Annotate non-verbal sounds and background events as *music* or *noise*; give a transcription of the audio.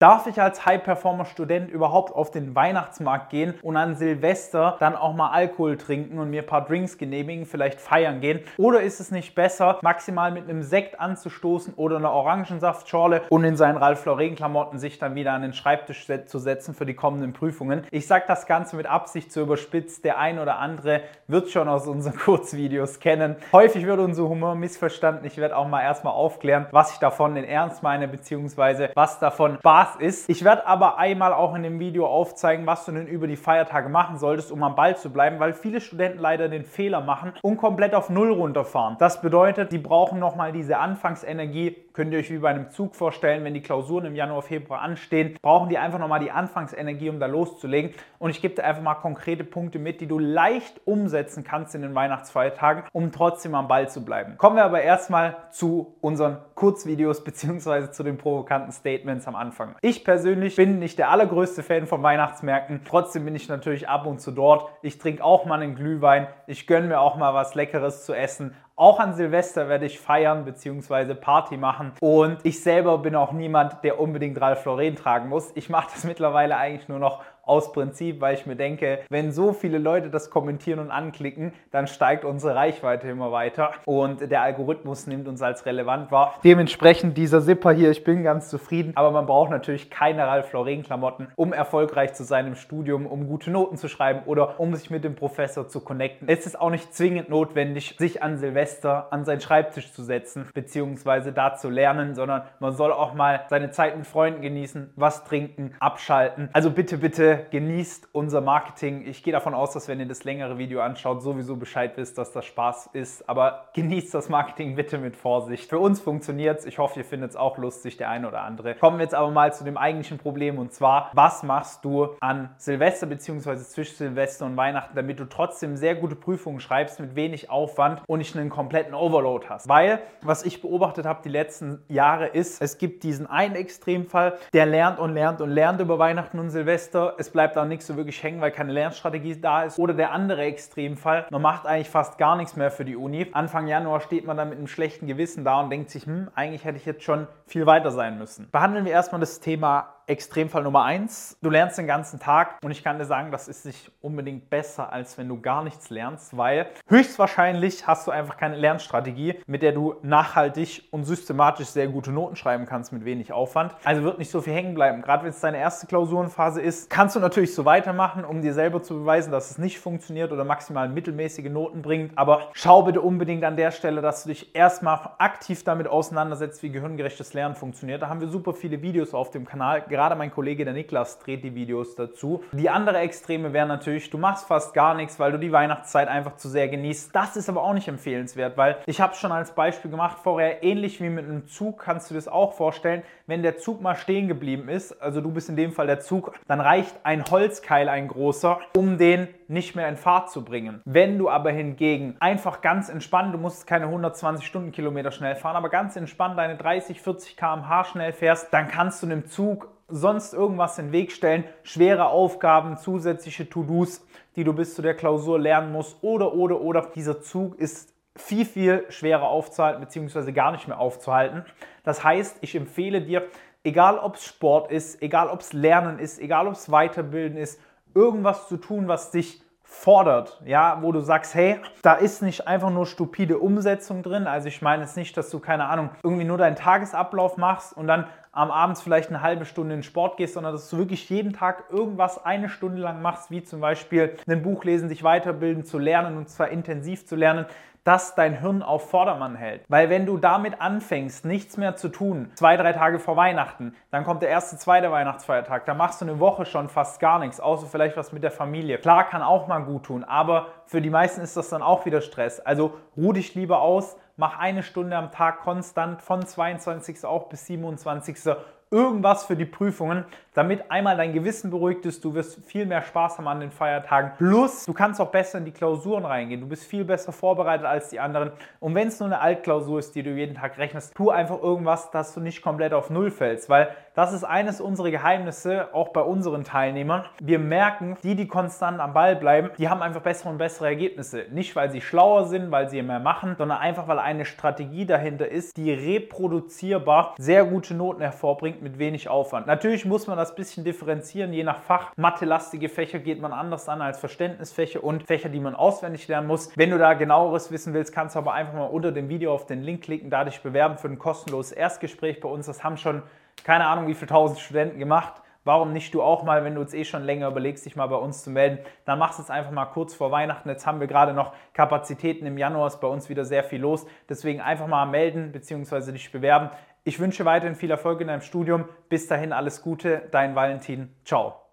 Darf ich als High-Performer-Student überhaupt auf den Weihnachtsmarkt gehen und an Silvester dann auch mal Alkohol trinken und mir ein paar Drinks genehmigen, vielleicht feiern gehen? Oder ist es nicht besser, maximal mit einem Sekt anzustoßen oder einer Orangensaftschorle und in seinen Ralph Lauren-Klamotten sich dann wieder an den Schreibtisch zu setzen für die kommenden Prüfungen? Ich sage das Ganze mit Absicht zu überspitzt. Der ein oder andere wird schon aus unseren *laughs* Kurzvideos kennen. Häufig wird unser Humor missverstanden. Ich werde auch mal erstmal aufklären, was ich davon in Ernst meine, beziehungsweise was davon Spaß ist. Ich werde aber einmal auch in dem Video aufzeigen, was du denn über die Feiertage machen solltest, um am Ball zu bleiben, weil viele Studenten leider den Fehler machen und komplett auf Null runterfahren. Das bedeutet, die brauchen nochmal diese Anfangsenergie. Könnt ihr euch wie bei einem Zug vorstellen, wenn die Klausuren im Januar, Februar anstehen, brauchen die einfach nochmal die Anfangsenergie, um da loszulegen. Und ich gebe dir einfach mal konkrete Punkte mit, die du leicht umsetzen kannst in den Weihnachtsfeiertagen, um trotzdem am Ball zu bleiben. Kommen wir aber erstmal zu unseren Kurzvideos *laughs* bzw. zu den provokanten Statements am Anfang. Ich persönlich bin nicht der allergrößte Fan von Weihnachtsmärkten. Trotzdem bin ich natürlich ab und zu dort. Ich trinke auch mal einen Glühwein. Ich gönne mir auch mal was Leckeres zu essen. Auch an Silvester werde ich feiern bzw. Party machen. Und ich selber bin auch niemand, der unbedingt Ralph Lauren tragen muss. Ich mache das *laughs* mittlerweile eigentlich nur noch aus Prinzip, weil ich mir denke, wenn so viele Leute das kommentieren und anklicken, dann steigt unsere Reichweite immer weiter und der Algorithmus nimmt uns als relevant wahr. Dementsprechend dieser Zipper hier, ich bin ganz zufrieden, aber man braucht natürlich keine Ralph Lauren Klamotten, um erfolgreich zu sein im Studium, um gute Noten zu schreiben oder um sich mit dem Professor zu connecten. Es ist auch nicht zwingend notwendig, sich an Silvester an seinen Schreibtisch zu setzen, beziehungsweise da zu lernen, sondern man soll auch mal seine Zeit mit Freunden genießen, was trinken, abschalten. Also bitte, bitte genießt unser Marketing. Ich gehe davon aus, dass wenn ihr das längere Video anschaut, sowieso Bescheid wisst, dass das Spaß ist. Aber genießt das Marketing bitte mit Vorsicht. Für uns funktioniert es. Ich hoffe, ihr findet es auch lustig, der eine oder andere. Kommen wir jetzt aber mal zu dem eigentlichen Problem und zwar, was machst du an Silvester bzw. zwischen Silvester und Weihnachten, damit du trotzdem sehr gute Prüfungen schreibst mit wenig Aufwand und nicht einen kompletten Overload hast? Weil, was ich beobachtet habe die letzten Jahre ist, es gibt diesen einen Extremfall, der lernt und lernt und lernt über Weihnachten und Silvester. Es bleibt auch nichts so wirklich hängen, weil keine Lernstrategie da ist. Oder der andere Extremfall, man macht eigentlich fast gar nichts mehr für die Uni. Anfang Januar steht man dann mit einem schlechten Gewissen da und denkt sich, hm, eigentlich hätte ich jetzt schon viel weiter sein müssen. Behandeln wir erstmal das Thema Extremfall Nummer eins, du lernst den ganzen Tag und ich kann dir sagen, das ist nicht unbedingt besser, als wenn du gar nichts lernst, weil höchstwahrscheinlich hast du einfach keine Lernstrategie, mit der du nachhaltig und systematisch sehr gute Noten schreiben kannst mit wenig Aufwand. Also wird nicht so viel hängen bleiben. Gerade wenn es deine erste Klausurenphase ist, kannst du natürlich so weitermachen, um dir selber zu beweisen, dass es nicht funktioniert oder maximal mittelmäßige Noten bringt. Aber schau bitte unbedingt an der Stelle, dass du dich erstmal aktiv damit auseinandersetzt, wie gehirngerechtes Lernen funktioniert. Da haben wir super viele Videos auf dem Kanal. Gerade mein Kollege der Niklas dreht die Videos dazu. Die andere Extreme wäre natürlich, du machst fast gar nichts, weil du die Weihnachtszeit einfach zu sehr genießt. Das ist aber auch nicht empfehlenswert, weil ich habe es schon als Beispiel gemacht vorher, ähnlich wie mit einem Zug kannst du das auch vorstellen, wenn der Zug mal stehen geblieben ist, also du bist in dem Fall der Zug, dann reicht ein Holzkeil, ein großer, um den nicht mehr in Fahrt zu bringen. Wenn du aber hingegen einfach ganz entspannt, du musst keine 120 Stundenkilometer schnell fahren, aber ganz entspannt deine 30, 40 km/h schnell fährst, dann kannst du dem Zug sonst irgendwas in den Weg stellen, schwere Aufgaben, zusätzliche To-Dos, die du bis zu der Klausur lernen musst oder, oder, oder. Dieser Zug ist viel, viel schwerer aufzuhalten, beziehungsweise gar nicht mehr aufzuhalten. Das heißt, ich empfehle dir, egal ob es Sport ist, egal ob es Lernen ist, egal ob es Weiterbilden ist, irgendwas zu tun, was dich fordert, ja, wo du sagst, hey, da ist nicht einfach nur stupide Umsetzung drin. Also ich meine jetzt nicht, dass du keine Ahnung irgendwie nur deinen Tagesablauf machst und dann am Abend vielleicht eine halbe Stunde in den Sport gehst, sondern dass du wirklich jeden Tag irgendwas eine Stunde lang machst, wie zum Beispiel ein Buch lesen, dich weiterbilden, zu lernen und zwar intensiv zu lernen das dein Hirn auf Vordermann hält. Weil wenn du damit anfängst, nichts mehr zu tun, zwei, drei Tage vor Weihnachten, dann kommt der erste, zweite Weihnachtsfeiertag, da machst du eine Woche schon fast gar nichts, außer vielleicht was mit der Familie. Klar, kann auch mal gut tun, aber für die meisten ist das dann auch wieder Stress. Also ruh dich lieber aus, mach eine Stunde am Tag konstant von 22. auch bis 27 irgendwas für die Prüfungen, damit einmal dein Gewissen beruhigt ist, du wirst viel mehr Spaß haben an den Feiertagen. Plus, du kannst auch besser in die Klausuren reingehen. Du bist viel besser vorbereitet als die anderen. Und wenn es nur eine Altklausur ist, die du jeden Tag rechnest, tu einfach irgendwas, dass du nicht komplett auf Null fällst, weil das ist eines unserer Geheimnisse, auch bei unseren Teilnehmern. Wir merken, die, die konstant am Ball bleiben, die haben einfach bessere und bessere Ergebnisse. Nicht, weil sie schlauer sind, weil sie mehr machen, sondern einfach, weil eine Strategie dahinter ist, die reproduzierbar sehr gute Noten hervorbringt mit wenig Aufwand. Natürlich muss man das ein bisschen differenzieren, je nach Fach. Mathelastige Fächer geht man anders an als Verständnisfächer und Fächer, die man auswendig lernen muss. Wenn du da genaueres wissen willst, kannst du aber einfach mal unter dem Video auf den Link klicken, da dich bewerben für ein kostenloses Erstgespräch bei uns. Das haben schon keine Ahnung, wie viele tausend Studenten gemacht. Warum nicht du auch mal, wenn du uns eh schon länger überlegst, dich mal bei uns zu melden, dann machst du es einfach mal kurz vor Weihnachten. Jetzt haben wir gerade noch Kapazitäten. Im Januar ist bei uns wieder sehr viel los. Deswegen einfach mal melden bzw. dich bewerben. Ich wünsche weiterhin viel Erfolg in deinem Studium. Bis dahin alles Gute, dein Valentin. Ciao.